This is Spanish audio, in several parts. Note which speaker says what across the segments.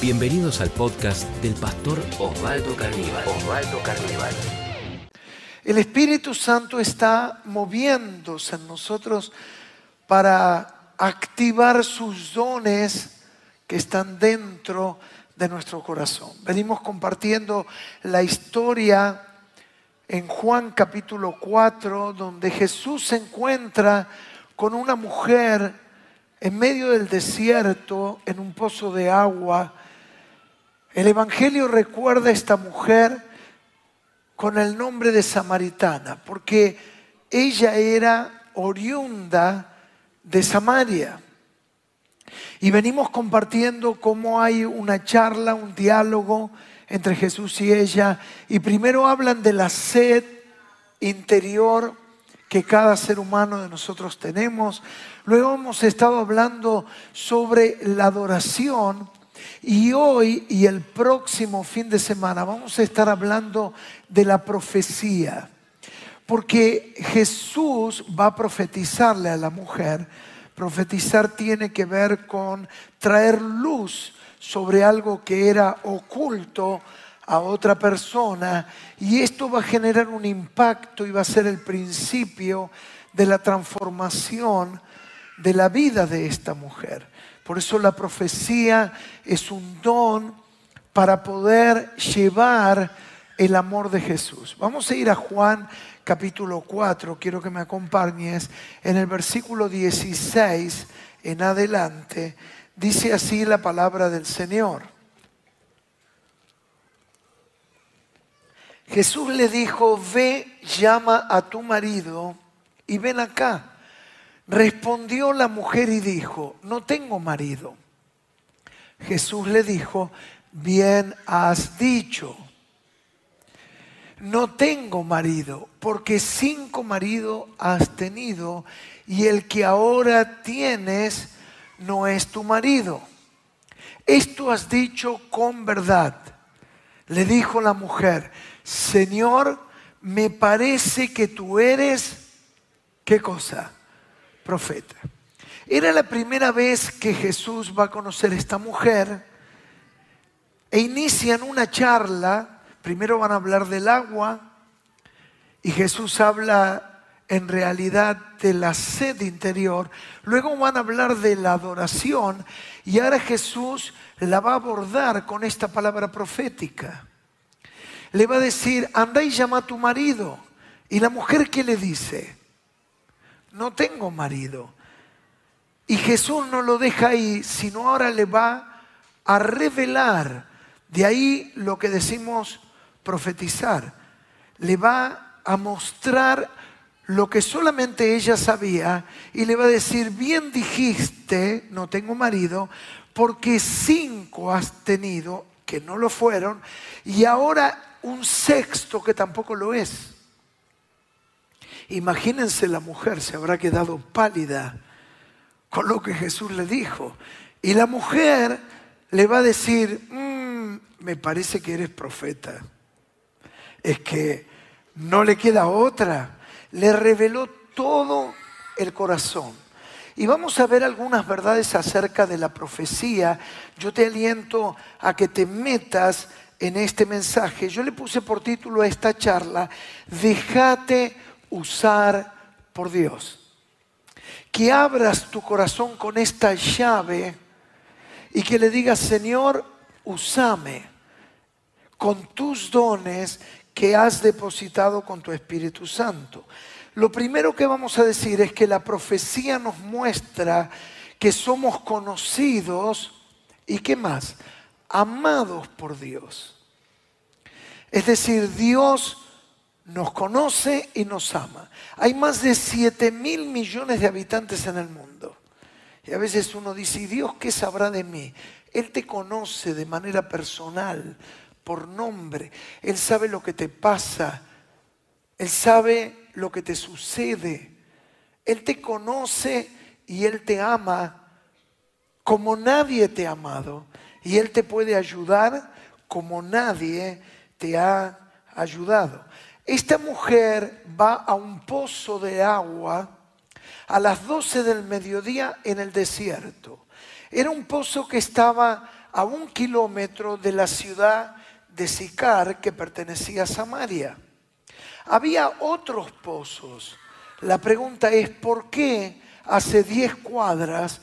Speaker 1: Bienvenidos al podcast del pastor Osvaldo Carnival. Osvaldo Carnival.
Speaker 2: El Espíritu Santo está moviéndose en nosotros para activar sus dones que están dentro de nuestro corazón. Venimos compartiendo la historia en Juan capítulo 4, donde Jesús se encuentra con una mujer en medio del desierto, en un pozo de agua, el Evangelio recuerda a esta mujer con el nombre de Samaritana, porque ella era oriunda de Samaria. Y venimos compartiendo cómo hay una charla, un diálogo entre Jesús y ella. Y primero hablan de la sed interior que cada ser humano de nosotros tenemos. Luego hemos estado hablando sobre la adoración y hoy y el próximo fin de semana vamos a estar hablando de la profecía, porque Jesús va a profetizarle a la mujer. Profetizar tiene que ver con traer luz sobre algo que era oculto a otra persona y esto va a generar un impacto y va a ser el principio de la transformación de la vida de esta mujer. Por eso la profecía es un don para poder llevar el amor de Jesús. Vamos a ir a Juan capítulo 4, quiero que me acompañes, en el versículo 16 en adelante, dice así la palabra del Señor. Jesús le dijo, ve, llama a tu marido y ven acá. Respondió la mujer y dijo, no tengo marido. Jesús le dijo, bien has dicho, no tengo marido, porque cinco maridos has tenido y el que ahora tienes no es tu marido. Esto has dicho con verdad. Le dijo la mujer, Señor, me parece que tú eres, ¿qué cosa? Profeta. Era la primera vez que Jesús va a conocer a esta mujer e inician una charla. Primero van a hablar del agua y Jesús habla en realidad de la sed interior. Luego van a hablar de la adoración y ahora Jesús la va a abordar con esta palabra profética. Le va a decir, anda y llama a tu marido. ¿Y la mujer qué le dice? No tengo marido. Y Jesús no lo deja ahí, sino ahora le va a revelar, de ahí lo que decimos profetizar, le va a mostrar lo que solamente ella sabía y le va a decir, bien dijiste, no tengo marido, porque cinco has tenido que no lo fueron y ahora un sexto que tampoco lo es. Imagínense la mujer se habrá quedado pálida con lo que Jesús le dijo. Y la mujer le va a decir, mm, me parece que eres profeta. Es que no le queda otra. Le reveló todo el corazón. Y vamos a ver algunas verdades acerca de la profecía. Yo te aliento a que te metas en este mensaje. Yo le puse por título a esta charla, déjate usar por Dios. Que abras tu corazón con esta llave y que le digas, Señor, usame con tus dones que has depositado con tu Espíritu Santo. Lo primero que vamos a decir es que la profecía nos muestra que somos conocidos y qué más, amados por Dios. Es decir, Dios nos conoce y nos ama. Hay más de 7 mil millones de habitantes en el mundo. Y a veces uno dice, ¿y Dios qué sabrá de mí? Él te conoce de manera personal, por nombre. Él sabe lo que te pasa. Él sabe lo que te sucede. Él te conoce y Él te ama como nadie te ha amado. Y Él te puede ayudar como nadie te ha ayudado. Esta mujer va a un pozo de agua a las 12 del mediodía en el desierto. Era un pozo que estaba a un kilómetro de la ciudad de Sicar que pertenecía a Samaria. Había otros pozos. La pregunta es, ¿por qué hace 10 cuadras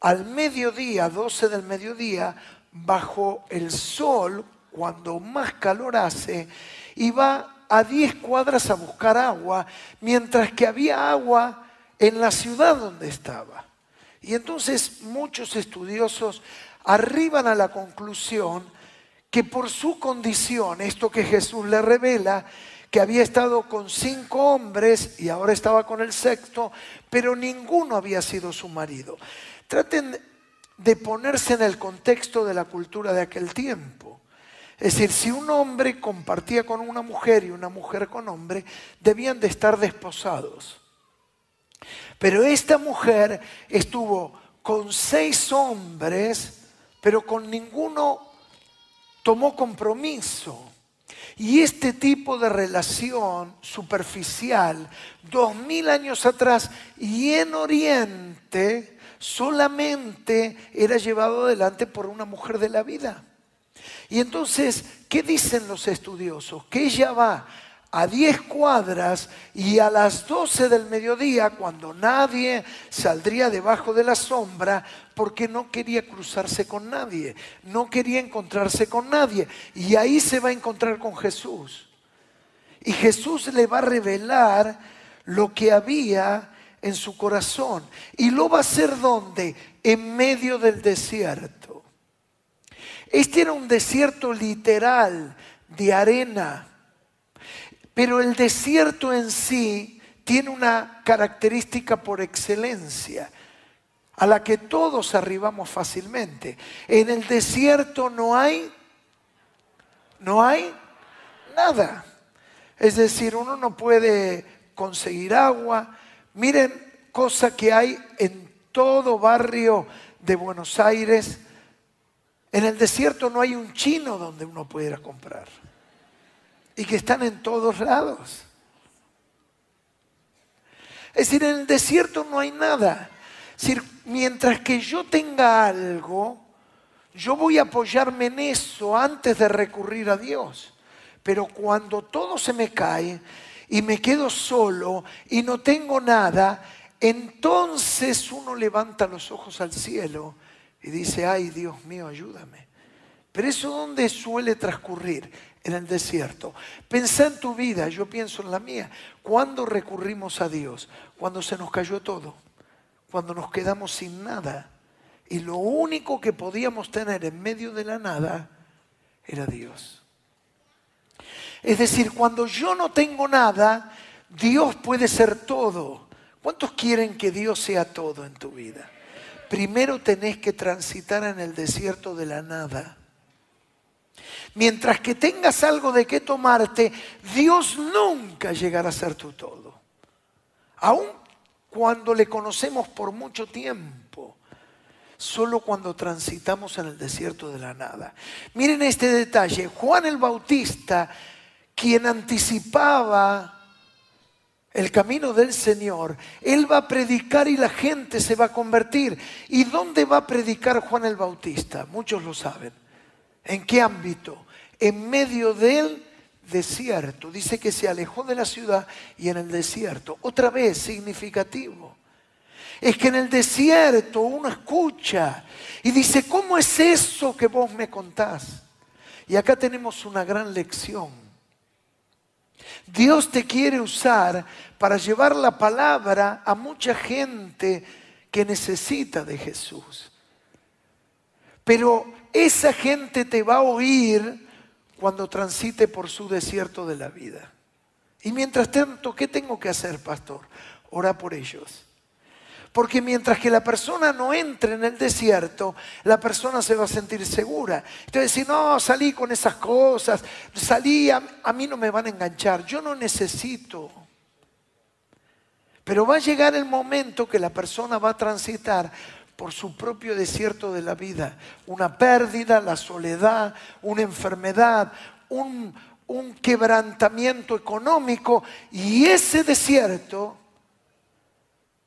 Speaker 2: al mediodía, 12 del mediodía, bajo el sol, cuando más calor hace, y va a 10 cuadras a buscar agua, mientras que había agua en la ciudad donde estaba? Y entonces muchos estudiosos arriban a la conclusión que por su condición, esto que Jesús le revela, que había estado con cinco hombres y ahora estaba con el sexto, pero ninguno había sido su marido. Traten de ponerse en el contexto de la cultura de aquel tiempo. Es decir, si un hombre compartía con una mujer y una mujer con hombre, debían de estar desposados. Pero esta mujer estuvo con seis hombres, pero con ninguno tomó compromiso. Y este tipo de relación superficial, dos mil años atrás y en Oriente, solamente era llevado adelante por una mujer de la vida. Y entonces, ¿qué dicen los estudiosos? Que ella va a 10 cuadras y a las 12 del mediodía, cuando nadie saldría debajo de la sombra, porque no quería cruzarse con nadie, no quería encontrarse con nadie. Y ahí se va a encontrar con Jesús. Y Jesús le va a revelar lo que había en su corazón. Y lo va a hacer donde? En medio del desierto. Este era un desierto literal de arena pero el desierto en sí tiene una característica por excelencia a la que todos arribamos fácilmente. En el desierto no hay, no hay nada. Es decir, uno no puede conseguir agua. Miren, cosa que hay en todo barrio de Buenos Aires. En el desierto no hay un chino donde uno pudiera comprar y que están en todos lados. Es decir, en el desierto no hay nada. Mientras que yo tenga algo, yo voy a apoyarme en eso antes de recurrir a Dios. Pero cuando todo se me cae y me quedo solo y no tengo nada, entonces uno levanta los ojos al cielo y dice, ay Dios mío, ayúdame. Pero eso dónde suele transcurrir? en el desierto. Pensá en tu vida, yo pienso en la mía. ¿Cuándo recurrimos a Dios? Cuando se nos cayó todo, cuando nos quedamos sin nada. Y lo único que podíamos tener en medio de la nada era Dios. Es decir, cuando yo no tengo nada, Dios puede ser todo. ¿Cuántos quieren que Dios sea todo en tu vida? Primero tenés que transitar en el desierto de la nada Mientras que tengas algo de qué tomarte, Dios nunca llegará a ser tu todo. Aun cuando le conocemos por mucho tiempo, solo cuando transitamos en el desierto de la nada. Miren este detalle, Juan el Bautista, quien anticipaba el camino del Señor, Él va a predicar y la gente se va a convertir. ¿Y dónde va a predicar Juan el Bautista? Muchos lo saben. ¿En qué ámbito? En medio del desierto. Dice que se alejó de la ciudad y en el desierto. Otra vez, significativo. Es que en el desierto uno escucha y dice, ¿cómo es eso que vos me contás? Y acá tenemos una gran lección. Dios te quiere usar para llevar la palabra a mucha gente que necesita de Jesús. Pero esa gente te va a oír cuando transite por su desierto de la vida. Y mientras tanto, ¿qué tengo que hacer, pastor? Ora por ellos. Porque mientras que la persona no entre en el desierto, la persona se va a sentir segura. Entonces, si no, salí con esas cosas, salí, a, a mí no me van a enganchar, yo no necesito. Pero va a llegar el momento que la persona va a transitar por su propio desierto de la vida. Una pérdida, la soledad, una enfermedad, un, quebrantamiento económico. Y ese desierto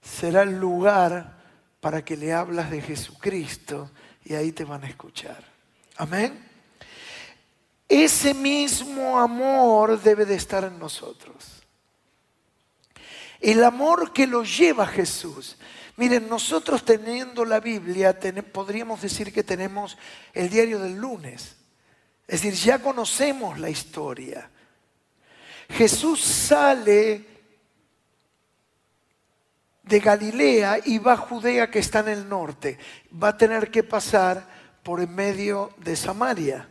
Speaker 2: será el lugar para que le hablas de Jesucristo y ahí te van a escuchar. Amén. Ese mismo amor debe de estar en nosotros. El amor que lo lleva Jesús. Miren, nosotros teniendo la Biblia, podríamos decir que tenemos el diario del lunes. Es decir, ya conocemos la historia. Jesús sale de Galilea y va a Judea que está en el norte. Va a tener que pasar por en medio de Samaria.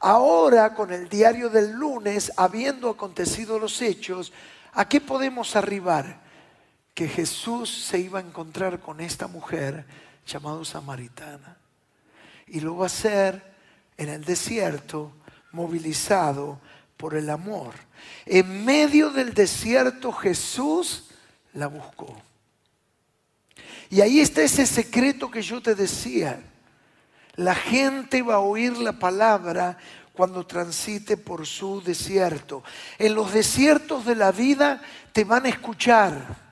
Speaker 2: Ahora, con el diario del lunes, habiendo acontecido los hechos, ¿a qué podemos arribar? Que Jesús se iba a encontrar con esta mujer llamada Samaritana. Y lo va a hacer en el desierto, movilizado por el amor. En medio del desierto Jesús la buscó. Y ahí está ese secreto que yo te decía. La gente va a oír la palabra cuando transite por su desierto. En los desiertos de la vida te van a escuchar.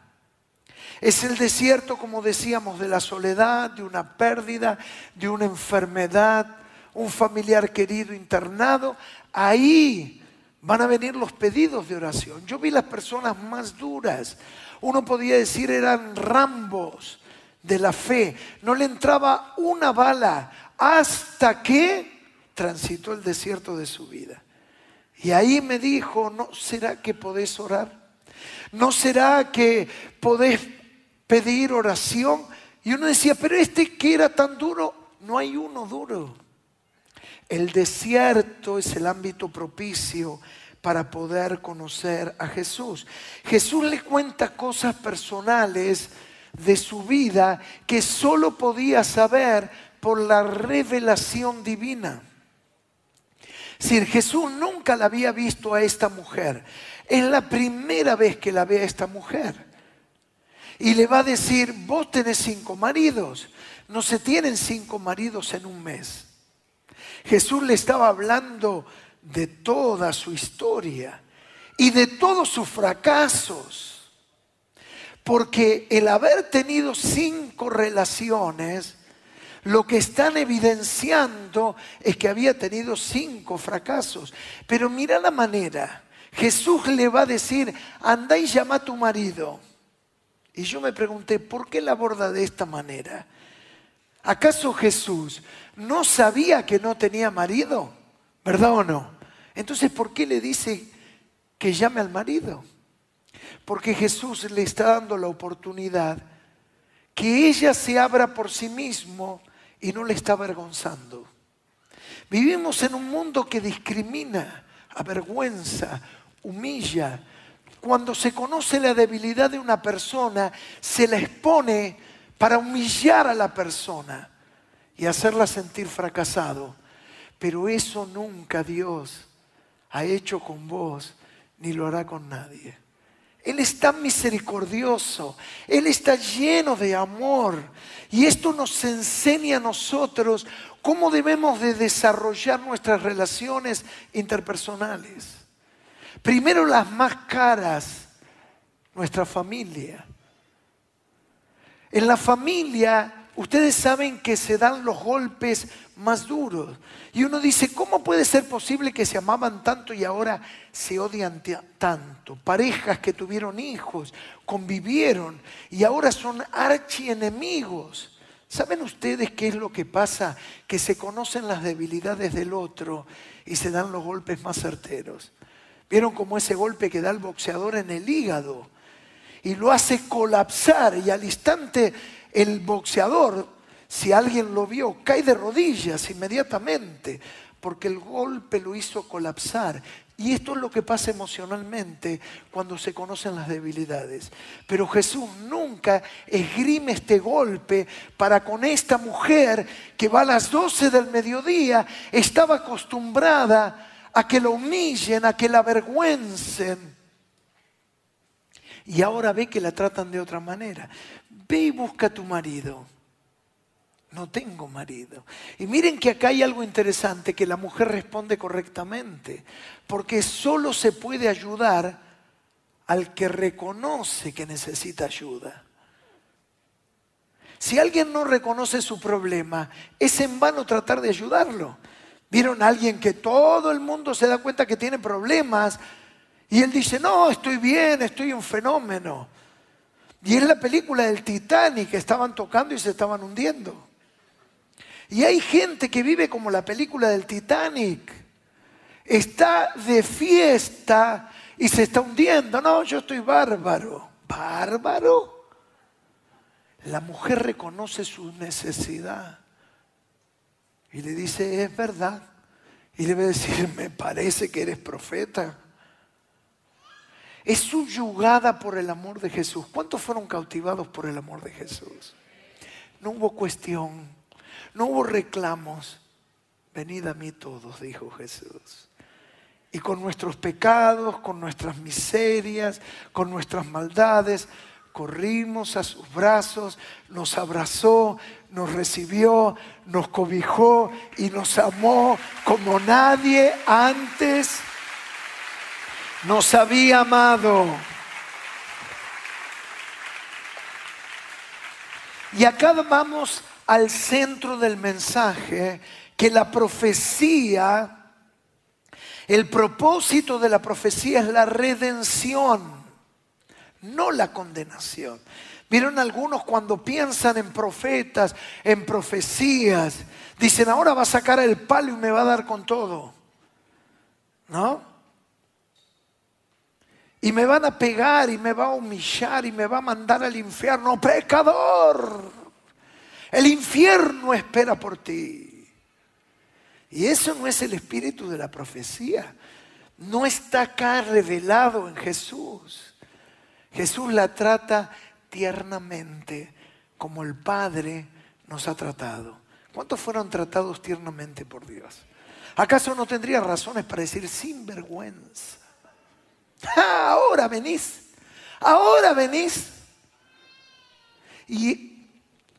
Speaker 2: Es el desierto, como decíamos, de la soledad, de una pérdida, de una enfermedad, un familiar querido internado. Ahí van a venir los pedidos de oración. Yo vi las personas más duras, uno podía decir eran rambos de la fe. No le entraba una bala hasta que transitó el desierto de su vida. Y ahí me dijo, ¿no será que podés orar? ¿No será que podés pedir oración? Y uno decía, pero este que era tan duro, no hay uno duro. El desierto es el ámbito propicio para poder conocer a Jesús. Jesús le cuenta cosas personales de su vida que solo podía saber por la revelación divina. Si Jesús nunca la había visto a esta mujer. Es la primera vez que la ve a esta mujer. Y le va a decir, vos tenés cinco maridos. No se tienen cinco maridos en un mes. Jesús le estaba hablando de toda su historia y de todos sus fracasos. Porque el haber tenido cinco relaciones, lo que están evidenciando es que había tenido cinco fracasos. Pero mira la manera. Jesús le va a decir, anda y llama a tu marido. Y yo me pregunté, ¿por qué la aborda de esta manera? ¿Acaso Jesús no sabía que no tenía marido? ¿Verdad o no? Entonces, ¿por qué le dice que llame al marido? Porque Jesús le está dando la oportunidad que ella se abra por sí mismo y no le está avergonzando. Vivimos en un mundo que discrimina, avergüenza, humilla. Cuando se conoce la debilidad de una persona, se la expone para humillar a la persona y hacerla sentir fracasado. Pero eso nunca Dios ha hecho con vos, ni lo hará con nadie. Él es tan misericordioso, Él está lleno de amor y esto nos enseña a nosotros cómo debemos de desarrollar nuestras relaciones interpersonales. Primero las más caras, nuestra familia. En la familia Ustedes saben que se dan los golpes más duros. Y uno dice, ¿cómo puede ser posible que se amaban tanto y ahora se odian tanto? Parejas que tuvieron hijos, convivieron y ahora son archienemigos. ¿Saben ustedes qué es lo que pasa? Que se conocen las debilidades del otro y se dan los golpes más certeros. ¿Vieron como ese golpe que da el boxeador en el hígado? Y lo hace colapsar y al instante el boxeador, si alguien lo vio, cae de rodillas inmediatamente, porque el golpe lo hizo colapsar. Y esto es lo que pasa emocionalmente cuando se conocen las debilidades. Pero Jesús nunca esgrime este golpe para con esta mujer que va a las 12 del mediodía, estaba acostumbrada a que la humillen, a que la avergüencen. Y ahora ve que la tratan de otra manera ve y busca a tu marido. No tengo marido. Y miren que acá hay algo interesante, que la mujer responde correctamente, porque solo se puede ayudar al que reconoce que necesita ayuda. Si alguien no reconoce su problema, es en vano tratar de ayudarlo. Vieron a alguien que todo el mundo se da cuenta que tiene problemas y él dice, no, estoy bien, estoy un fenómeno. Y es la película del Titanic, estaban tocando y se estaban hundiendo. Y hay gente que vive como la película del Titanic. Está de fiesta y se está hundiendo. No, yo estoy bárbaro. ¿Bárbaro? La mujer reconoce su necesidad y le dice, es verdad. Y le va a decir, me parece que eres profeta. Es subyugada por el amor de Jesús. ¿Cuántos fueron cautivados por el amor de Jesús? No hubo cuestión, no hubo reclamos. Venid a mí todos, dijo Jesús. Y con nuestros pecados, con nuestras miserias, con nuestras maldades, corrimos a sus brazos, nos abrazó, nos recibió, nos cobijó y nos amó como nadie antes nos había amado. Y acá vamos al centro del mensaje, que la profecía, el propósito de la profecía es la redención no la condenación. Vieron algunos cuando piensan en profetas, en profecías, dicen, ahora va a sacar el palo y me va a dar con todo. ¿No? Y me van a pegar y me va a humillar y me va a mandar al infierno, pecador. El infierno espera por ti. Y eso no es el espíritu de la profecía. No está acá revelado en Jesús. Jesús la trata tiernamente como el Padre nos ha tratado. ¿Cuántos fueron tratados tiernamente por Dios? ¿Acaso no tendría razones para decir sin vergüenza? ahora venís, ahora venís. Y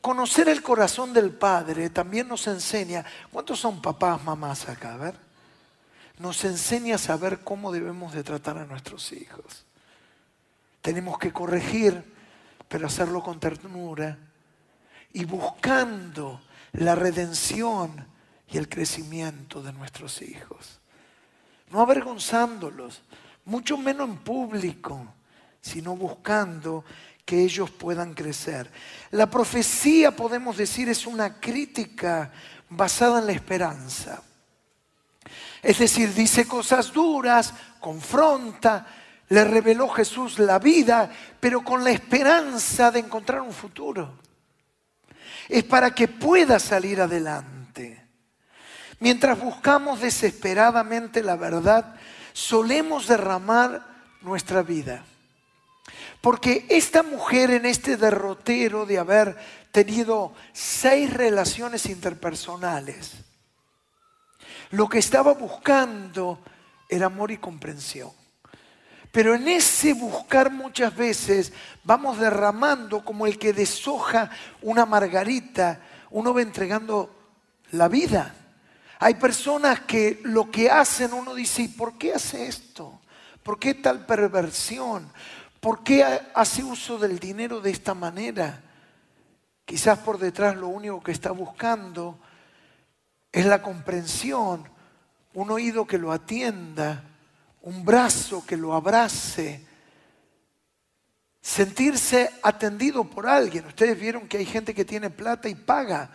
Speaker 2: conocer el corazón del Padre también nos enseña, ¿cuántos son papás, mamás acá? A ver, nos enseña a saber cómo debemos de tratar a nuestros hijos. Tenemos que corregir, pero hacerlo con ternura y buscando la redención y el crecimiento de nuestros hijos. No avergonzándolos, mucho menos en público, sino buscando que ellos puedan crecer. La profecía, podemos decir, es una crítica basada en la esperanza. Es decir, dice cosas duras, confronta, le reveló Jesús la vida, pero con la esperanza de encontrar un futuro. Es para que pueda salir adelante. Mientras buscamos desesperadamente la verdad, solemos derramar nuestra vida. Porque esta mujer en este derrotero de haber tenido seis relaciones interpersonales, lo que estaba buscando era amor y comprensión. Pero en ese buscar muchas veces vamos derramando como el que deshoja una margarita, uno va entregando la vida. Hay personas que lo que hacen, uno dice, ¿y por qué hace esto? ¿Por qué tal perversión? ¿Por qué hace uso del dinero de esta manera? Quizás por detrás lo único que está buscando es la comprensión, un oído que lo atienda, un brazo que lo abrace, sentirse atendido por alguien. Ustedes vieron que hay gente que tiene plata y paga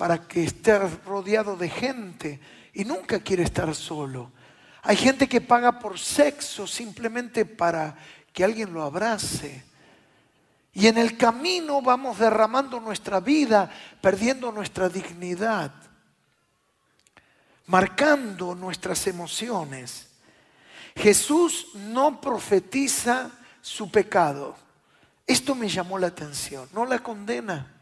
Speaker 2: para que esté rodeado de gente y nunca quiere estar solo. Hay gente que paga por sexo simplemente para que alguien lo abrace. Y en el camino vamos derramando nuestra vida, perdiendo nuestra dignidad, marcando nuestras emociones. Jesús no profetiza su pecado. Esto me llamó la atención. No la condena.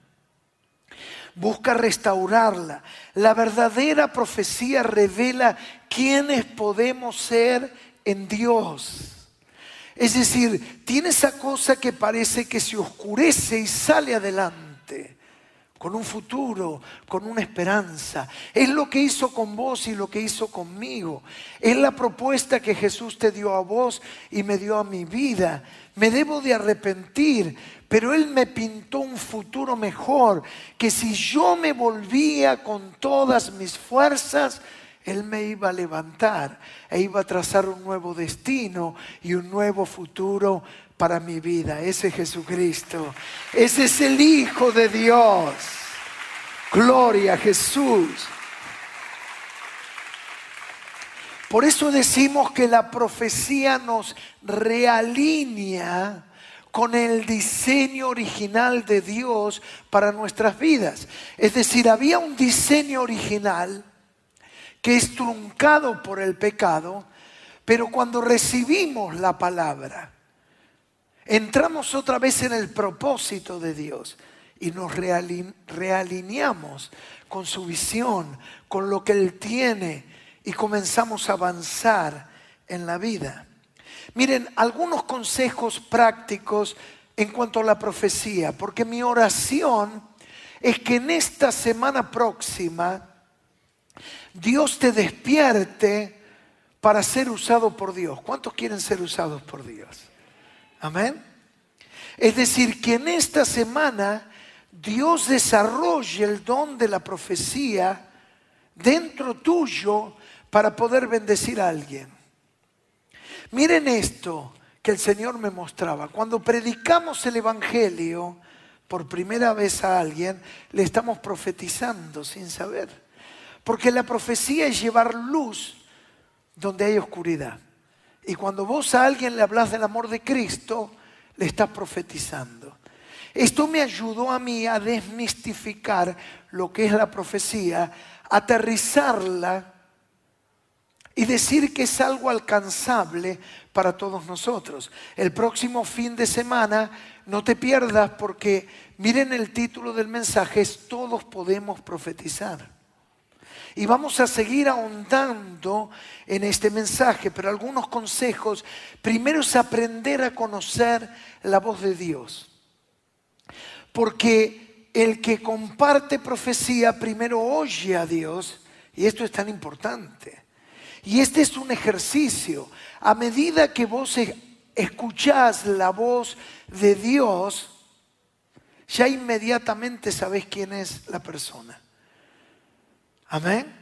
Speaker 2: Busca restaurarla. La verdadera profecía revela quiénes podemos ser en Dios. Es decir, tiene esa cosa que parece que se oscurece y sale adelante con un futuro, con una esperanza. Es lo que hizo con vos y lo que hizo conmigo. Es la propuesta que Jesús te dio a vos y me dio a mi vida. Me debo de arrepentir, pero Él me pintó un futuro mejor, que si yo me volvía con todas mis fuerzas, Él me iba a levantar e iba a trazar un nuevo destino y un nuevo futuro para mi vida. Ese es Jesucristo. Ese es el Hijo de Dios. Gloria a Jesús. Por eso decimos que la profecía nos realinea con el diseño original de Dios para nuestras vidas. Es decir, había un diseño original que es truncado por el pecado, pero cuando recibimos la palabra, entramos otra vez en el propósito de Dios y nos realineamos con su visión, con lo que Él tiene y comenzamos a avanzar en la vida. Miren, algunos consejos prácticos en cuanto a la profecía, porque mi oración es que en esta semana próxima Dios te despierte para ser usado por Dios. ¿Cuántos quieren ser usados por Dios? Amén. Es decir, que en esta semana Dios desarrolle el don de la profecía dentro tuyo para poder bendecir a alguien. Miren esto que el Señor me mostraba. Cuando predicamos el Evangelio por primera vez a alguien, le estamos profetizando sin saber. Porque la profecía es llevar luz donde hay oscuridad. Y cuando vos a alguien le hablas del amor de Cristo, le estás profetizando. Esto me ayudó a mí a desmistificar lo que es la profecía, aterrizarla y decir que es algo alcanzable para todos nosotros. El próximo fin de semana no te pierdas porque miren el título del mensaje, es todos podemos profetizar. Y vamos a seguir ahondando en este mensaje, pero algunos consejos. Primero es aprender a conocer la voz de Dios. Porque el que comparte profecía primero oye a Dios, y esto es tan importante. Y este es un ejercicio. A medida que vos escuchás la voz de Dios, ya inmediatamente sabés quién es la persona. Amén.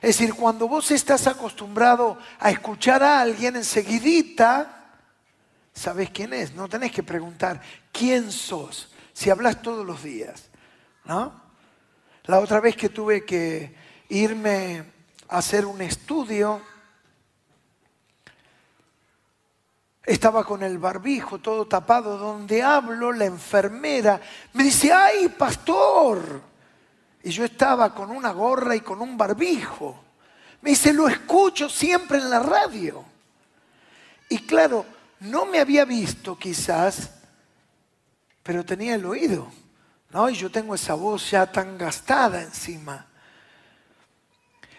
Speaker 2: Es decir, cuando vos estás acostumbrado a escuchar a alguien, enseguidita sabés quién es. No tenés que preguntar quién sos si hablas todos los días. ¿no? La otra vez que tuve que irme hacer un estudio. Estaba con el barbijo todo tapado. Donde hablo, la enfermera me dice, ¡ay, pastor! Y yo estaba con una gorra y con un barbijo. Me dice, lo escucho siempre en la radio. Y claro, no me había visto quizás, pero tenía el oído. ¿no? Y yo tengo esa voz ya tan gastada encima.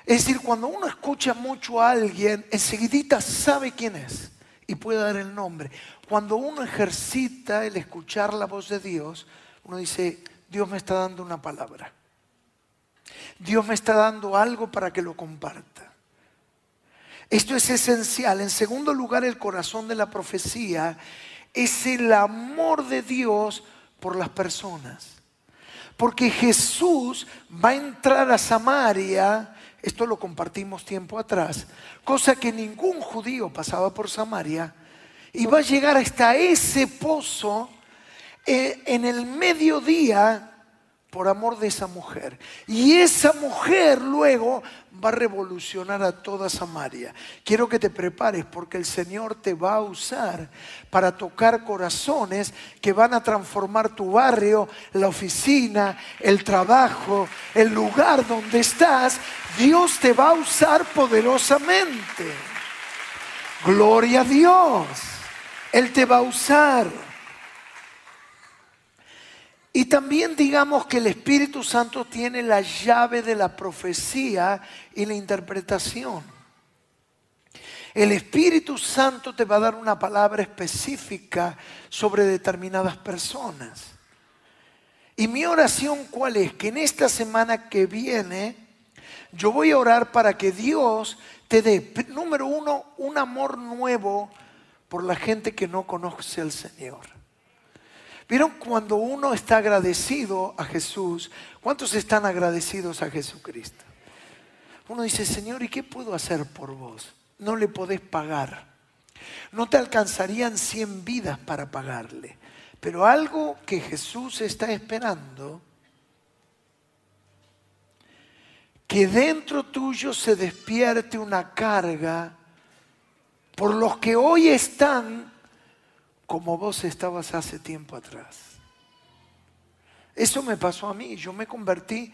Speaker 2: Es decir, cuando uno escucha mucho a alguien, enseguidita sabe quién es y puede dar el nombre. Cuando uno ejercita el escuchar la voz de Dios, uno dice, Dios me está dando una palabra. Dios me está dando algo para que lo comparta. Esto es esencial. En segundo lugar, el corazón de la profecía es el amor de Dios por las personas. Porque Jesús va a entrar a Samaria esto lo compartimos tiempo atrás, cosa que ningún judío pasaba por Samaria, y va a llegar hasta ese pozo eh, en el mediodía por amor de esa mujer. Y esa mujer luego va a revolucionar a toda Samaria. Quiero que te prepares porque el Señor te va a usar para tocar corazones que van a transformar tu barrio, la oficina, el trabajo, el lugar donde estás. Dios te va a usar poderosamente. Gloria a Dios. Él te va a usar. Y también digamos que el Espíritu Santo tiene la llave de la profecía y la interpretación. El Espíritu Santo te va a dar una palabra específica sobre determinadas personas. Y mi oración cuál es? Que en esta semana que viene yo voy a orar para que Dios te dé, número uno, un amor nuevo por la gente que no conoce al Señor. ¿Vieron cuando uno está agradecido a Jesús? ¿Cuántos están agradecidos a Jesucristo? Uno dice, Señor, ¿y qué puedo hacer por vos? No le podés pagar. No te alcanzarían 100 vidas para pagarle. Pero algo que Jesús está esperando, que dentro tuyo se despierte una carga por los que hoy están como vos estabas hace tiempo atrás. Eso me pasó a mí, yo me convertí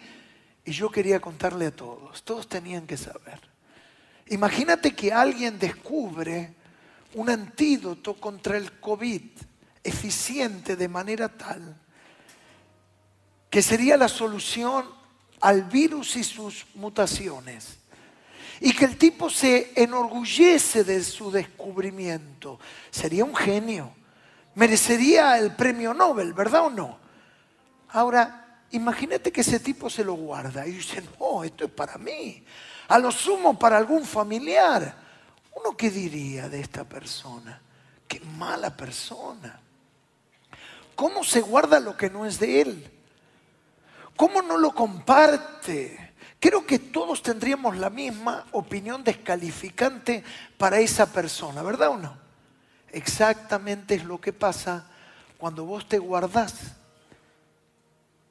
Speaker 2: y yo quería contarle a todos, todos tenían que saber. Imagínate que alguien descubre un antídoto contra el COVID eficiente de manera tal que sería la solución al virus y sus mutaciones. Y que el tipo se enorgullece de su descubrimiento. Sería un genio. Merecería el premio Nobel, ¿verdad o no? Ahora, imagínate que ese tipo se lo guarda y dice, no, esto es para mí. A lo sumo para algún familiar. ¿Uno qué diría de esta persona? Qué mala persona. ¿Cómo se guarda lo que no es de él? ¿Cómo no lo comparte? Creo que todos tendríamos la misma opinión descalificante para esa persona, ¿verdad o no? Exactamente es lo que pasa cuando vos te guardás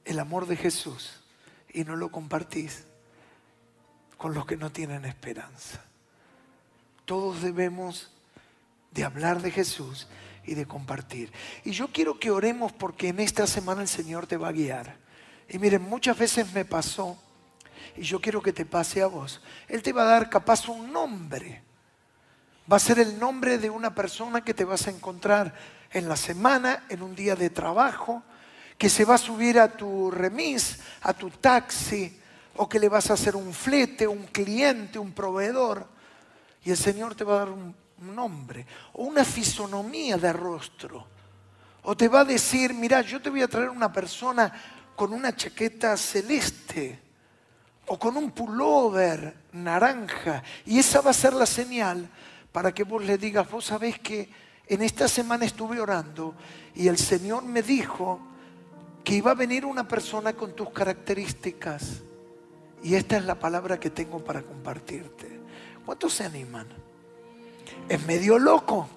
Speaker 2: el amor de Jesús y no lo compartís con los que no tienen esperanza. Todos debemos de hablar de Jesús y de compartir. Y yo quiero que oremos porque en esta semana el Señor te va a guiar. Y miren, muchas veces me pasó, y yo quiero que te pase a vos, Él te va a dar capaz un nombre. Va a ser el nombre de una persona que te vas a encontrar en la semana, en un día de trabajo, que se va a subir a tu remis, a tu taxi, o que le vas a hacer un flete, un cliente, un proveedor. Y el Señor te va a dar un, nombre o una fisonomía de rostro. O te va a decir, mira, yo te voy a traer una persona con una chaqueta celeste o con un pullover naranja. Y esa va a ser la señal para que vos le digas, vos sabés que en esta semana estuve orando y el Señor me dijo que iba a venir una persona con tus características. Y esta es la palabra que tengo para compartirte. ¿Cuántos se animan? Es medio loco.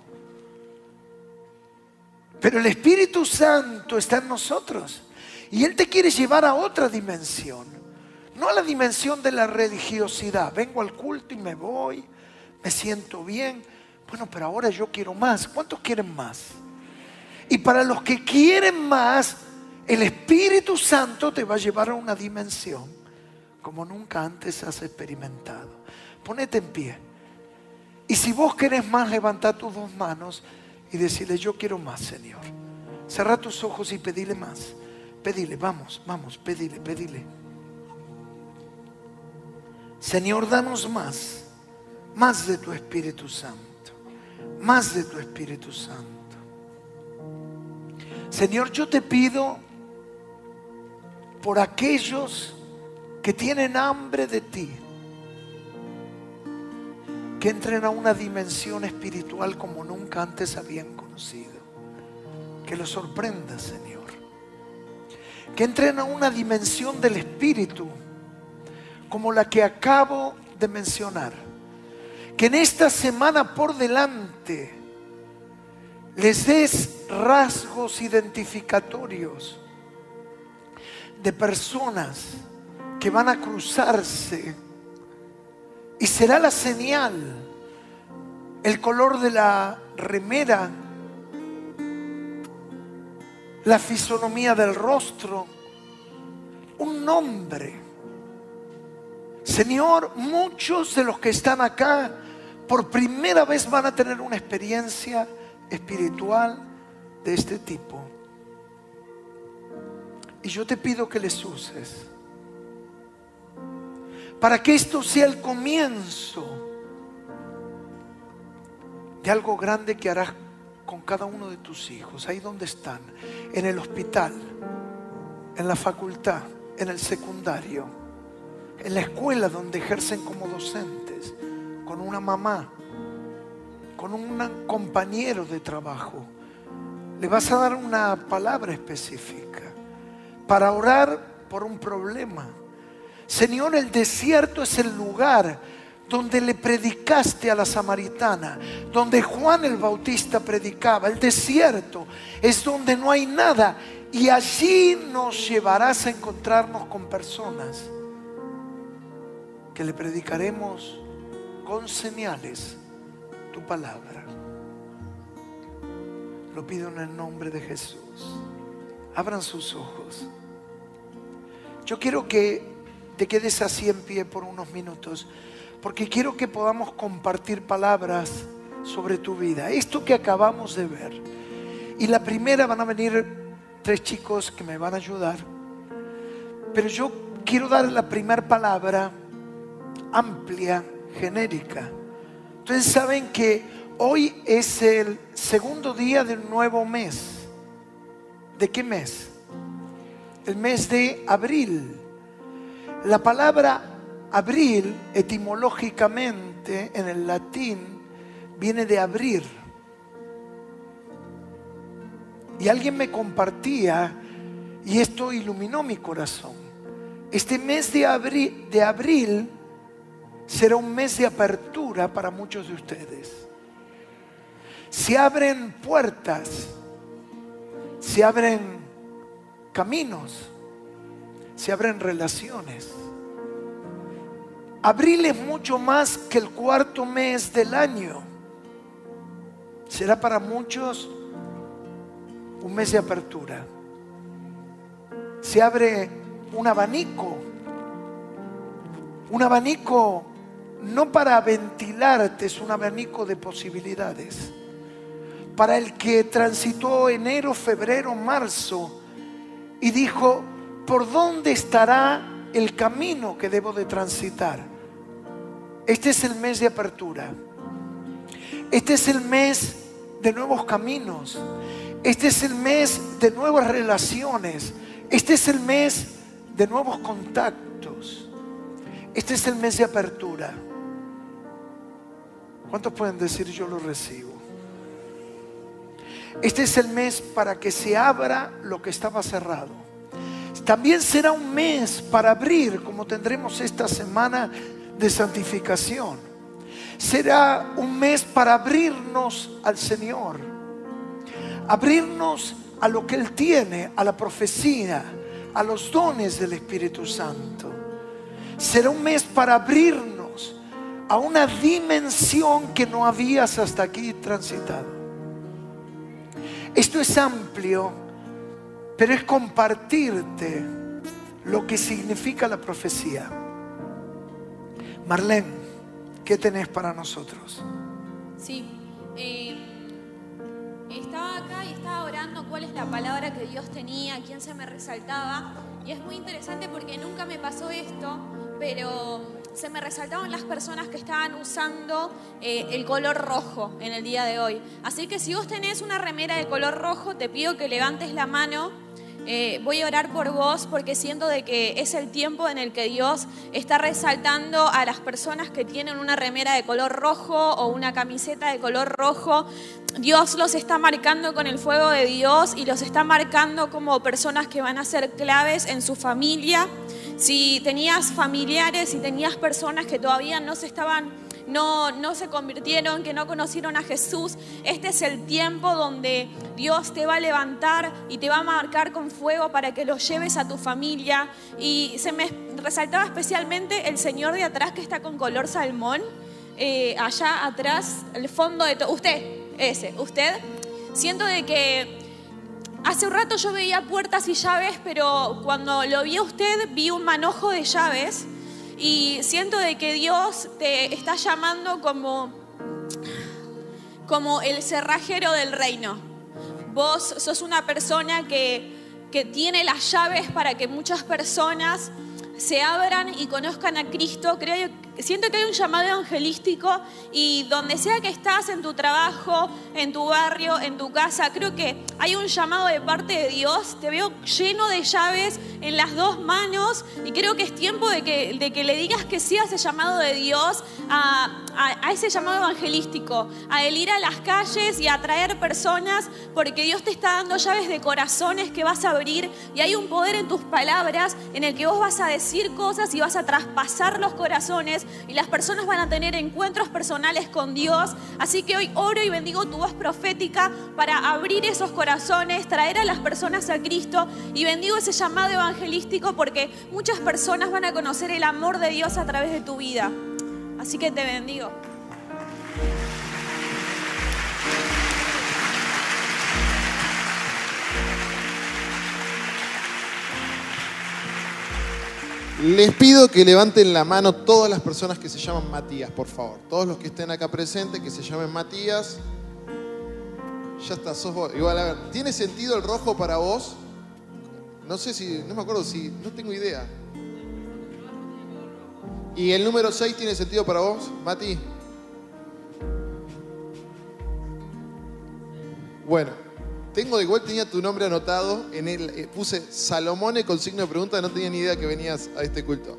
Speaker 2: Pero el Espíritu Santo está en nosotros. Y Él te quiere llevar a otra dimensión. No a la dimensión de la religiosidad. Vengo al culto y me voy. Me siento bien. Bueno, pero ahora yo quiero más. ¿Cuántos quieren más? Y para los que quieren más, el Espíritu Santo te va a llevar a una dimensión como nunca antes has experimentado. Ponete en pie. Y si vos querés más, levanta tus dos manos y decirle, yo quiero más, Señor. Cerra tus ojos y pedile más. Pedile, vamos, vamos, pedile, pedile. Señor, danos más, más de tu Espíritu Santo, más de tu Espíritu Santo. Señor, yo te pido por aquellos que tienen hambre de ti, que entren a una dimensión espiritual como nunca antes habían conocido. Que los sorprenda, Señor que entren a una dimensión del espíritu como la que acabo de mencionar. Que en esta semana por delante les des rasgos identificatorios de personas que van a cruzarse y será la señal, el color de la remera la fisonomía del rostro, un nombre. Señor, muchos de los que están acá por primera vez van a tener una experiencia espiritual de este tipo. Y yo te pido que les uses para que esto sea el comienzo de algo grande que harás con cada uno de tus hijos, ahí donde están, en el hospital, en la facultad, en el secundario, en la escuela donde ejercen como docentes, con una mamá, con un compañero de trabajo. Le vas a dar una palabra específica para orar por un problema. Señor, el desierto es el lugar donde le predicaste a la samaritana, donde Juan el Bautista predicaba. El desierto es donde no hay nada y allí nos llevarás a encontrarnos con personas que le predicaremos con señales tu palabra. Lo pido en el nombre de Jesús. Abran sus ojos. Yo quiero que te quedes así en pie por unos minutos, porque quiero que podamos compartir palabras sobre tu vida. Esto que acabamos de ver. Y la primera van a venir tres chicos que me van a ayudar. Pero yo quiero dar la primera palabra amplia, genérica. Ustedes saben que hoy es el segundo día del nuevo mes. ¿De qué mes? El mes de abril. La palabra abril etimológicamente en el latín viene de abrir. Y alguien me compartía y esto iluminó mi corazón. Este mes de abril, de abril será un mes de apertura para muchos de ustedes. Se abren puertas, se abren caminos, se abren relaciones. Abril es mucho más que el cuarto mes del año. Será para muchos un mes de apertura. Se abre un abanico, un abanico no para ventilarte, es un abanico de posibilidades. Para el que transitó enero, febrero, marzo y dijo, ¿por dónde estará el camino que debo de transitar? Este es el mes de apertura. Este es el mes de nuevos caminos. Este es el mes de nuevas relaciones. Este es el mes de nuevos contactos. Este es el mes de apertura. ¿Cuántos pueden decir yo lo recibo? Este es el mes para que se abra lo que estaba cerrado. También será un mes para abrir, como tendremos esta semana de santificación. Será un mes para abrirnos al Señor. Abrirnos a lo que Él tiene, a la profecía, a los dones del Espíritu Santo. Será un mes para abrirnos a una dimensión que no habías hasta aquí transitado. Esto es amplio, pero es compartirte lo que significa la profecía. Marlene, ¿qué tenés para nosotros?
Speaker 3: Sí, eh, estaba acá y estaba orando cuál es la palabra que Dios tenía, quién se me resaltaba. Y es muy interesante porque nunca me pasó esto, pero se me resaltaban las personas que estaban usando eh, el color rojo en el día de hoy. Así que si vos tenés una remera de color rojo, te pido que levantes la mano. Eh, voy a orar por vos porque siento de que es el tiempo en el que Dios está resaltando a las personas que tienen una remera de color rojo o una camiseta de color rojo. Dios los está marcando con el fuego de Dios y los está marcando como personas que van a ser claves en su familia si tenías familiares, si tenías personas que todavía no se estaban, no, no se convirtieron, que no conocieron a Jesús, este es el tiempo donde Dios te va a levantar y te va a marcar con fuego para que los lleves a tu familia. Y se me resaltaba especialmente el señor de atrás que está con color salmón, eh, allá atrás, el fondo de todo. Usted, ese, usted. Siento de que Hace un rato yo veía puertas y llaves, pero cuando lo vi a usted vi un manojo de llaves y siento de que Dios te está llamando como, como el cerrajero del reino. Vos sos una persona que, que tiene las llaves para que muchas personas se abran y conozcan a Cristo. Creo, siento que hay un llamado evangelístico y donde sea que estás, en tu trabajo, en tu barrio, en tu casa, creo que hay un llamado de parte de Dios. Te veo lleno de llaves en las dos manos y creo que es tiempo de que, de que le digas que sí a ese llamado de Dios, a, a, ese llamado evangelístico, a el ir a las calles y a atraer personas, porque Dios te está dando llaves de corazones que vas a abrir y hay un poder en tus palabras en el que vos vas a decir cosas y vas a traspasar los corazones y las personas van a tener encuentros personales con Dios. Así que hoy oro y bendigo tu voz profética para abrir esos corazones, traer a las personas a Cristo y bendigo ese llamado evangelístico porque muchas personas van a conocer el amor de Dios a través de tu vida. Así que te bendigo.
Speaker 4: Les pido que levanten la mano todas las personas que se llaman Matías, por favor. Todos los que estén acá presentes, que se llamen Matías. Ya está, sos vos. Igual, a ver, ¿tiene sentido el rojo para vos? No sé si, no me acuerdo si, no tengo idea. ¿Y el número 6 tiene sentido para vos, Mati? Bueno, tengo de igual tenía tu nombre anotado, en el, eh, puse Salomone con signo de pregunta, no tenía ni idea que venías a este culto.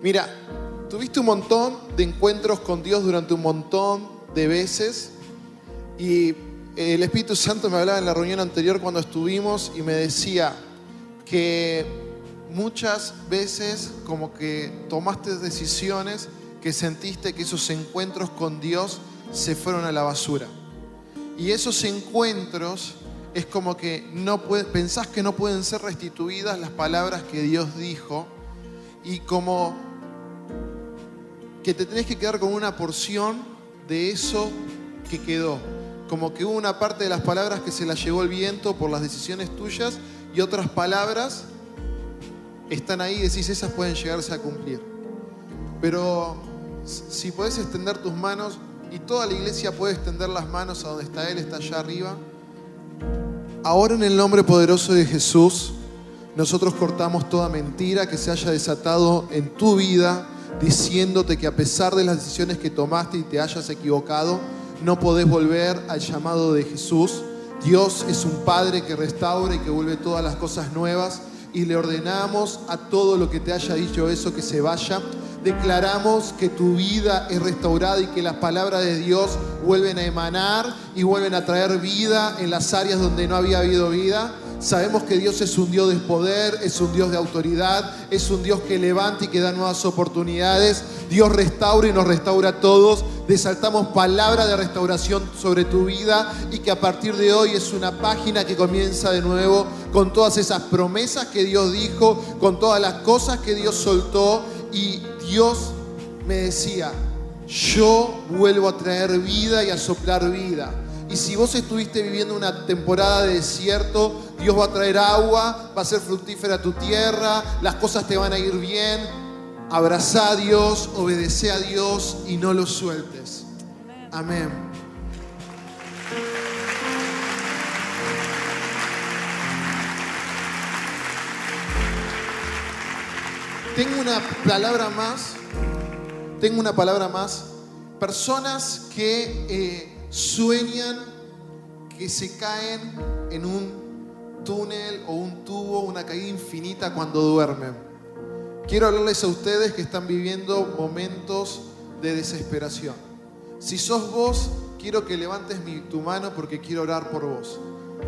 Speaker 4: Mira, tuviste un montón de encuentros con Dios durante un montón de veces y el Espíritu Santo me hablaba en la reunión anterior cuando estuvimos y me decía que muchas veces como que tomaste decisiones que sentiste que esos encuentros con Dios se fueron a la basura. Y esos encuentros es como que no pensás que no pueden ser restituidas las palabras que Dios dijo y como que te tenés que quedar con una porción de eso que quedó. Como que hubo una parte de las palabras que se las llevó el viento por las decisiones tuyas y otras palabras están ahí y decís, esas pueden llegarse a cumplir. Pero si puedes extender tus manos y toda la iglesia puede extender las manos a donde está Él, está allá arriba. Ahora en el nombre poderoso de Jesús, nosotros cortamos toda mentira que se haya desatado en tu vida, diciéndote que a pesar de las decisiones que tomaste y te hayas equivocado, no podés volver al llamado de Jesús. Dios es un Padre que restaura y que vuelve todas las cosas nuevas y le ordenamos a todo lo que te haya dicho eso que se vaya. Declaramos que tu vida es restaurada y que las palabras de Dios vuelven a emanar y vuelven a traer vida en las áreas donde no había habido vida. Sabemos que Dios es un Dios de poder, es un Dios de autoridad, es un Dios que levanta y que da nuevas oportunidades. Dios restaura y nos restaura a todos. Desaltamos palabra de restauración sobre tu vida y que a partir de hoy es una página que comienza de nuevo con todas esas promesas que Dios dijo, con todas las cosas que Dios soltó y Dios me decía, yo vuelvo a traer vida y a soplar vida. Y si vos estuviste viviendo una temporada de desierto, Dios va a traer agua, va a ser fructífera tu tierra, las cosas te van a ir bien. Abraza a Dios, obedece a Dios y no lo sueltes. Amén. Tengo una palabra más. Tengo una palabra más. Personas que eh, sueñan que se caen en un túnel o un tubo, una caída infinita cuando duermen. Quiero hablarles a ustedes que están viviendo momentos de desesperación. Si sos vos, quiero que levantes tu mano porque quiero orar por vos.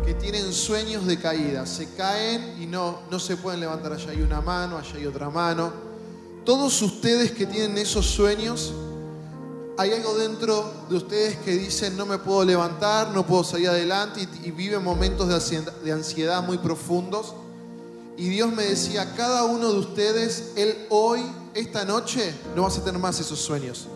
Speaker 4: Que tienen sueños de caída, se caen y no, no se pueden levantar. Allá hay una mano, allá hay otra mano. Todos ustedes que tienen esos sueños, hay algo dentro de ustedes que dicen no me puedo levantar, no puedo salir adelante y, viven momentos de ansiedad, muy profundos. Y Dios me decía, cada uno de ustedes, Él hoy, esta noche, no vas a tener más esos sueños.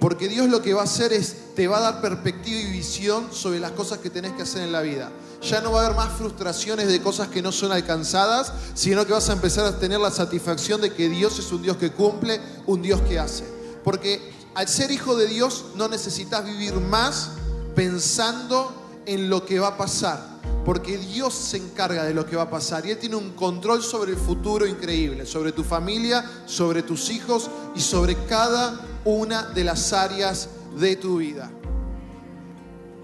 Speaker 4: Porque Dios lo que va a hacer es, te va a dar perspectiva y visión sobre las cosas que tenés que hacer en la vida. Ya no va a haber más frustraciones de cosas que no son alcanzadas, sino que vas a empezar a tener la satisfacción de que Dios es un Dios que cumple, un Dios que hace. Porque al ser hijo de Dios no necesitas vivir más pensando en lo que va a pasar, porque Dios se encarga de lo que va a pasar y Él tiene un control sobre el futuro increíble, sobre tu familia, sobre tus hijos y sobre cada una de las áreas de tu vida.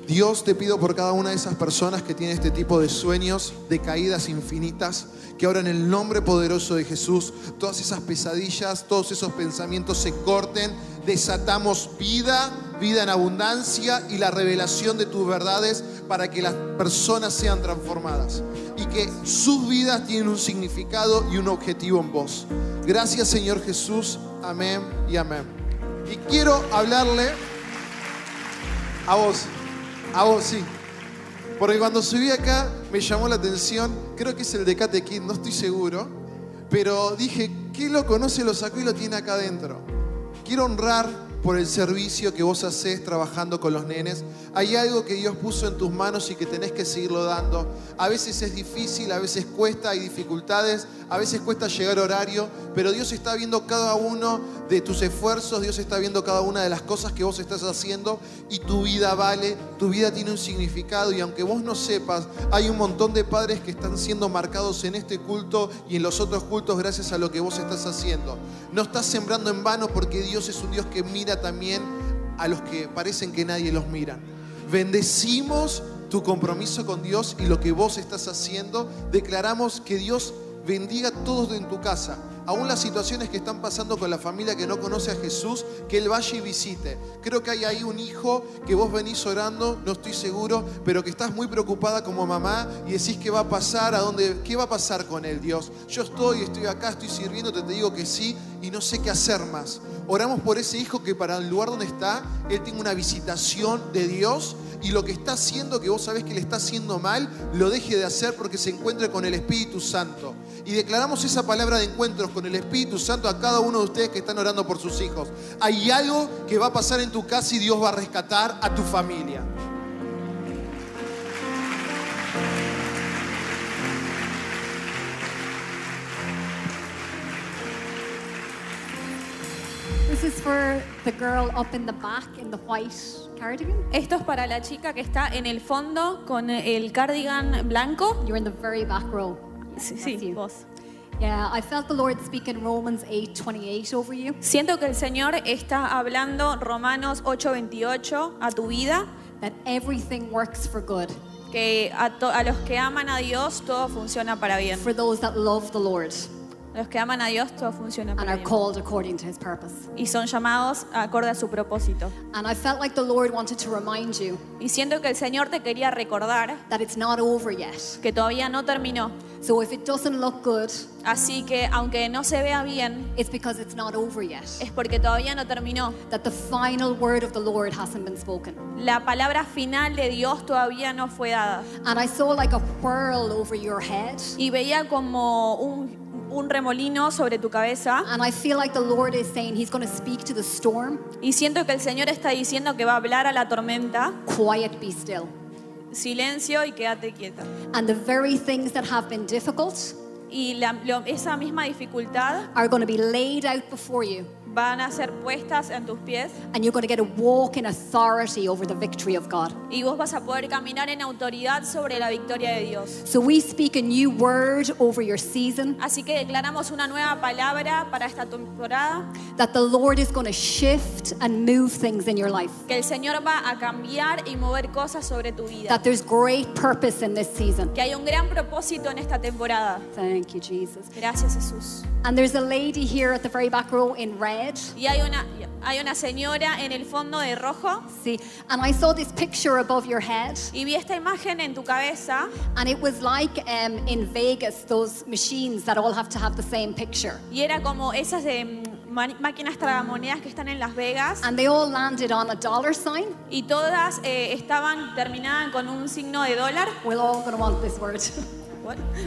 Speaker 4: Dios te pido por cada una de esas personas que tienen este tipo de sueños, de caídas infinitas, que ahora en el nombre poderoso de Jesús, todas esas pesadillas, todos esos pensamientos se corten, desatamos vida, vida en abundancia y la revelación de tus verdades para que las personas sean transformadas y que sus vidas tienen un significado y un objetivo en vos. Gracias Señor Jesús, amén y amén. Y quiero hablarle a vos. A vos, sí. Porque cuando subí acá me llamó la atención, creo que es el de Kid, no estoy seguro, pero dije, ¿qué lo conoce, lo sacó y lo tiene acá adentro? Quiero honrar por el servicio que vos haces trabajando con los nenes. Hay algo que Dios puso en tus manos y que tenés que seguirlo dando. A veces es difícil, a veces cuesta, hay dificultades, a veces cuesta llegar a horario, pero Dios está viendo cada uno de tus esfuerzos, Dios está viendo cada una de las cosas que vos estás haciendo y tu vida vale, tu vida tiene un significado y aunque vos no sepas, hay un montón de padres que están siendo marcados en este culto y en los otros cultos gracias a lo que vos estás haciendo. No estás sembrando en vano porque Dios es un Dios que mira también a los que parecen que nadie los mira. Bendecimos tu compromiso con Dios y lo que vos estás haciendo. Declaramos que Dios bendiga a todos en tu casa. Aún las situaciones que están pasando con la familia que no conoce a Jesús, que Él vaya y visite. Creo que hay ahí un hijo que vos venís orando, no estoy seguro, pero que estás muy preocupada como mamá y decís qué va a pasar, a dónde, qué va a pasar con él, Dios. Yo estoy, estoy acá, estoy sirviendo, te digo que sí y no sé qué hacer más. Oramos por ese hijo que para el lugar donde está, él tenga una visitación de Dios y lo que está haciendo, que vos sabés que le está haciendo mal, lo deje de hacer porque se encuentre con el Espíritu Santo. Y declaramos esa palabra de encuentros con el Espíritu Santo a cada uno de ustedes que están orando por sus hijos. Hay algo que va a pasar en tu casa y Dios va a rescatar a tu familia.
Speaker 5: This is for the girl up in the back in the white cardigan.
Speaker 3: Esto es para la chica que está en el fondo con el cardigan blanco.
Speaker 5: You're in the very back row.
Speaker 3: Sí,
Speaker 5: That's
Speaker 3: sí,
Speaker 5: you.
Speaker 3: vos.
Speaker 5: Yeah, I felt the Lord speak in Romans 8:28 over you.
Speaker 3: Siento que el Señor está hablando Romanos 8:28 a tu vida,
Speaker 5: That everything works for good
Speaker 3: que a, to- a los que aman a Dios todo funciona para bien.
Speaker 5: for those that love the Lord
Speaker 3: los que aman a Dios todo funciona
Speaker 5: and
Speaker 3: para
Speaker 5: are
Speaker 3: bien.
Speaker 5: called according to His purpose.
Speaker 3: Y son llamados acorde a su propósito.
Speaker 5: And I felt like the Lord wanted to remind you
Speaker 3: Y siento que el Señor te quería recordar
Speaker 5: that it's not over yet.
Speaker 3: que todavía no terminó.
Speaker 5: So if it doesn't look good,
Speaker 3: Así que aunque no se vea bien,
Speaker 5: it's because it's not over yet.
Speaker 3: es porque todavía no terminó.
Speaker 5: That the final word of the Lord hasn't been spoken.
Speaker 3: La palabra final de Dios todavía no fue dada.
Speaker 5: And I saw like a whirl over your head.
Speaker 3: Y veía como un, un remolino sobre tu cabeza.
Speaker 5: And I feel like the Lord is saying He's going to speak to the storm.
Speaker 3: Y siento que el Señor está diciendo que va a hablar a la tormenta.
Speaker 5: Quiet, be still.
Speaker 3: Silencio y quédate quieta.
Speaker 5: And the very things that have been difficult
Speaker 3: Y la- lo- esa misma dificultad
Speaker 5: are going to be laid out before you.
Speaker 3: Van a ser puestas en tus pies
Speaker 5: And you're going to get to walk in authority over the victory of God.
Speaker 3: y vos vas a poder caminar en autoridad sobre la victoria de Dios.
Speaker 5: So we speak a new word over your season
Speaker 3: Así que declaramos una nueva palabra para esta temporada,
Speaker 5: that the Lord is going to shift and move things in your life.
Speaker 3: que el Señor va a cambiar y mover cosas sobre tu vida.
Speaker 5: That there's great purpose in this season.
Speaker 3: Que hay un gran propósito en esta temporada.
Speaker 5: Thank you, Jesus.
Speaker 3: Gracias Jesús.
Speaker 5: And there's a lady here at the very back row in red.
Speaker 3: Y hay una, hay una señora en el fondo de rojo
Speaker 5: See, and I saw this picture above your head.
Speaker 3: y vi esta imagen en tu cabeza
Speaker 5: And it was like um, in Vegas, those machines that all have to have the same picture.
Speaker 3: y era como esas de mm, máquinas tragamonedas que están en Las Vegas
Speaker 5: And they all landed on a dollar sign.
Speaker 3: y todas eh, estaban terminadas con un signo de dólar.
Speaker 5: We're all going to want this word.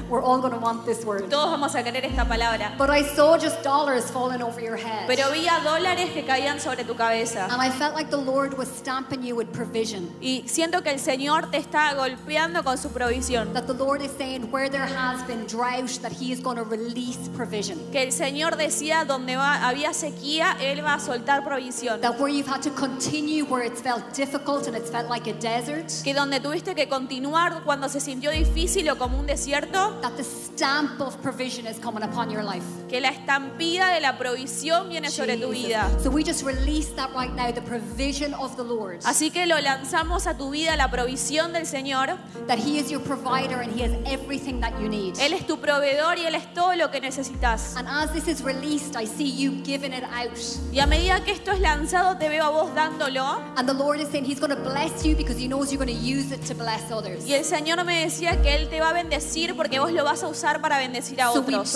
Speaker 5: We're all going to want this word.
Speaker 3: Todos vamos a querer esta palabra.
Speaker 5: But I saw just dollars falling over your head.
Speaker 3: Pero vi a dólares que caían sobre tu cabeza.
Speaker 5: And I felt like the Lord was stamping you with provision.
Speaker 3: Y siento que el Señor te está golpeando con su provisión.
Speaker 5: That the Lord is saying where there has been drought, that He is going to release provision.
Speaker 3: Que el Señor decía donde va- había sequía, Él va a soltar provisión.
Speaker 5: That where you've had to continue, where it's felt difficult and it's felt like a desert,
Speaker 3: Que donde tuviste que continuar cuando se sintió difícil o como un desierto, ¿cierto?
Speaker 5: that the stamp of provision is coming upon your life.
Speaker 3: Que la estampida de la provisión viene sobre tu
Speaker 5: Jesus.
Speaker 3: vida.
Speaker 5: So we just release that right now, the provision of the Lord.
Speaker 3: Así que lo lanzamos a tu vida, la provisión del Señor.
Speaker 5: That He is your provider and He has everything that you need.
Speaker 3: Él es tu proveedor y Él es todo lo que necesitas.
Speaker 5: And as this is released, I see you giving it out.
Speaker 3: Y a medida que esto es lanzado, te veo a vos dándolo.
Speaker 5: And the Lord is saying He's going to bless you because He knows you're going to use it to bless others.
Speaker 3: Y el Señor me decía que Él te va a bendecir porque vos lo vas a usar para bendecir a otros.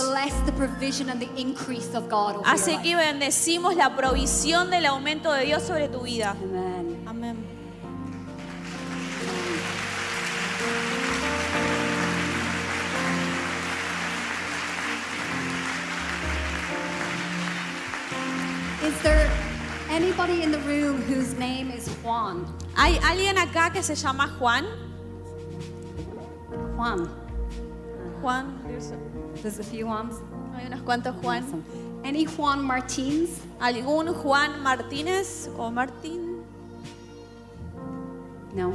Speaker 3: Así que bendecimos la provisión del aumento de Dios sobre tu vida.
Speaker 5: Amen.
Speaker 3: Amén.
Speaker 5: Is there anybody in the room whose name is Juan?
Speaker 3: ¿Hay alguien acá que se llama Juan?
Speaker 5: Juan.
Speaker 3: Juan.
Speaker 5: There's a few Juans.
Speaker 3: Hay unos cuantos Juan.
Speaker 5: Awesome. Any Juan Martins?
Speaker 3: ¿Algún Juan Martínez o Martín?
Speaker 5: No.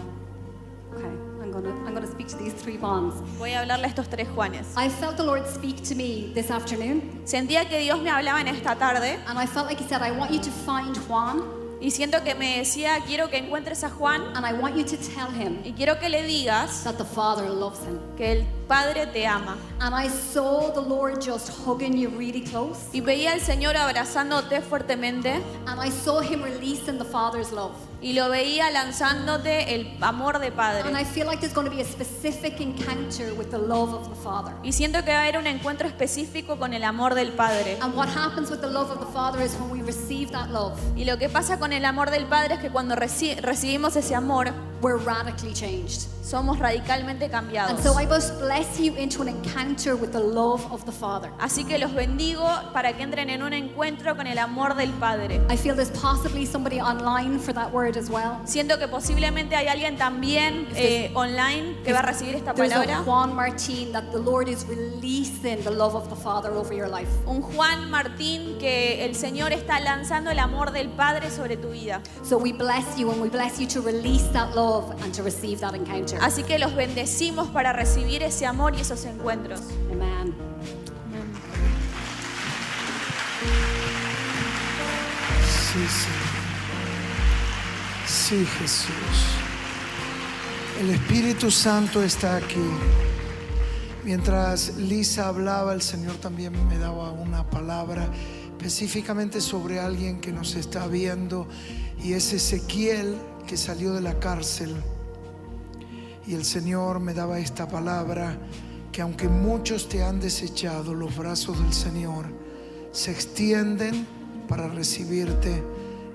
Speaker 5: Okay. I'm gonna I'm gonna speak to these three Juans.
Speaker 3: Voy a hablarle a estos tres Juanes.
Speaker 5: I felt the Lord speak to me this afternoon,
Speaker 3: Sentía que Dios me hablaba en esta tarde
Speaker 5: and I felt like He said, I want you to find Juan,
Speaker 3: y siento que me decía, quiero que encuentres a Juan
Speaker 5: and I want you to tell him
Speaker 3: y quiero que le digas
Speaker 5: that the Father loves him.
Speaker 3: que el Padre te ama.
Speaker 5: And I saw the Lord just hugging you really close,
Speaker 3: Y veía al Señor abrazándote fuertemente
Speaker 5: and I saw Him releasing the Father's love.
Speaker 3: y lo veía lanzándote el amor de
Speaker 5: And
Speaker 3: Padre.
Speaker 5: I feel like there's going to be a specific encounter with the love of the Father.
Speaker 3: Y siento que va a haber un encuentro específico con el amor del Padre.
Speaker 5: And what happens with the love of the Father is when we receive that love,
Speaker 3: Y lo que pasa con el amor del Padre es que cuando reci- recibimos ese amor,
Speaker 5: we're radically changed.
Speaker 3: somos radicalmente cambiados.
Speaker 5: And so I must bless you into an encounter with the love of the Father.
Speaker 3: Así que los bendigo para que entren en un encuentro con el amor del Padre.
Speaker 5: I feel there's possibly somebody online for that word as well.
Speaker 3: Siento que posiblemente hay alguien también eh, online que va a recibir esta
Speaker 5: There's a
Speaker 3: palabra.
Speaker 5: Juan Martin that the Lord is releasing the love of the Father over your life.
Speaker 3: Un Juan Martín que el Señor está lanzando el amor del Padre sobre tu vida.
Speaker 5: So we bless you and we bless you to release that love and to receive that encounter.
Speaker 3: Así que los bendecimos para recibir ese amor y esos encuentros.
Speaker 5: Amen.
Speaker 2: Sí, Señor. Sí, Jesús. El Espíritu Santo está aquí. Mientras Lisa hablaba, el Señor también me daba una palabra específicamente sobre alguien que nos está viendo y es Ezequiel que salió de la cárcel. Y el Señor me daba esta palabra que aunque muchos te han desechado, los brazos del Señor se extienden para recibirte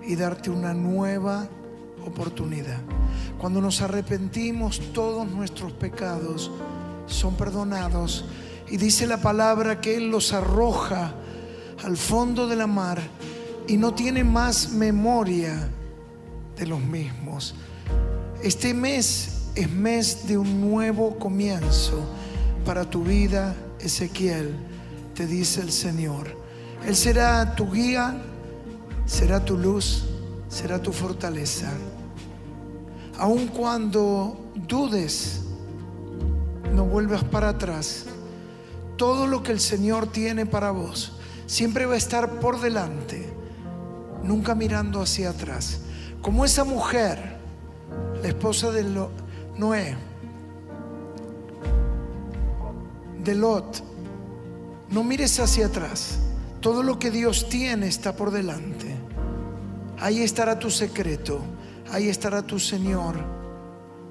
Speaker 2: y darte una nueva oportunidad. Cuando nos arrepentimos, todos nuestros pecados son perdonados y dice la palabra que Él los arroja al fondo de la mar y no tiene más memoria de los mismos. Este mes es mes de un nuevo comienzo para tu vida, Ezequiel, te dice el Señor. Él será tu guía, será tu luz, será tu fortaleza. Aun cuando dudes, no vuelvas para atrás. Todo lo que el Señor tiene para vos siempre va a estar por delante, nunca mirando hacia atrás. Como esa mujer, la esposa de Lo- Noé, de Lot, no mires hacia atrás. Todo lo que Dios tiene está por delante. Ahí estará tu secreto, ahí estará tu Señor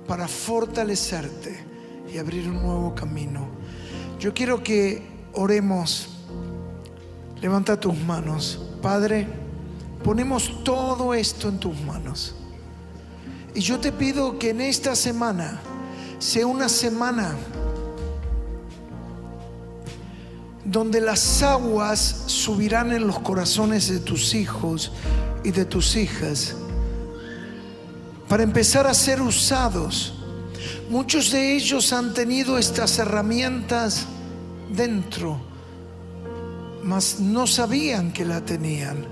Speaker 2: para fortalecerte y abrir un nuevo camino. Yo quiero que oremos. Levanta tus manos. Padre, ponemos todo esto en tus manos. Y yo te pido que en esta semana sea una semana donde las aguas subirán en los corazones de tus hijos y de tus hijas para empezar a ser usados. Muchos de ellos han tenido estas herramientas dentro, mas no sabían que la tenían.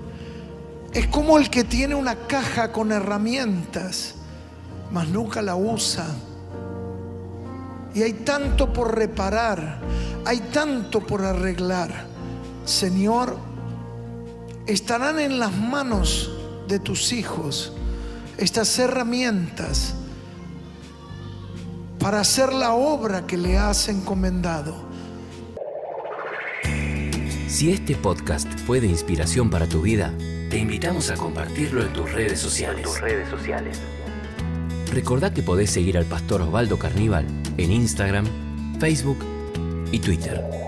Speaker 2: Es como el que tiene una caja con herramientas, mas nunca la usa. Y hay tanto por reparar, hay tanto por arreglar. Señor, estarán en las manos de tus hijos estas herramientas para hacer la obra que le has encomendado.
Speaker 1: Si este podcast fue de inspiración para tu vida, te invitamos a compartirlo en tus redes sociales. tus redes sociales. Recordá que podés seguir al pastor Osvaldo Carníbal en Instagram, Facebook y Twitter.